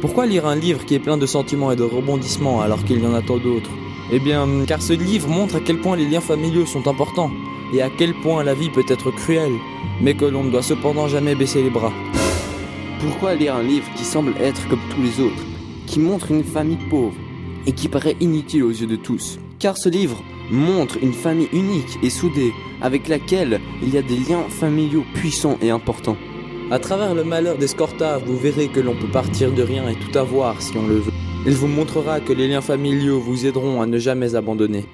Pourquoi lire un livre qui est plein de sentiments et de rebondissements alors qu'il y en a tant d'autres? Eh bien, car ce livre montre à quel point les liens familiaux sont importants et à quel point la vie peut être cruelle, mais que l'on ne doit cependant jamais baisser les bras. Pourquoi lire un livre qui semble être comme tous les autres, qui montre une famille pauvre et qui paraît inutile aux yeux de tous? Car ce livre montre une famille unique et soudée avec laquelle il y a des liens familiaux puissants et importants. À travers le malheur d'Escorta, vous verrez que l'on peut partir de rien et tout avoir si on le veut. Il vous montrera que les liens familiaux vous aideront à ne jamais abandonner.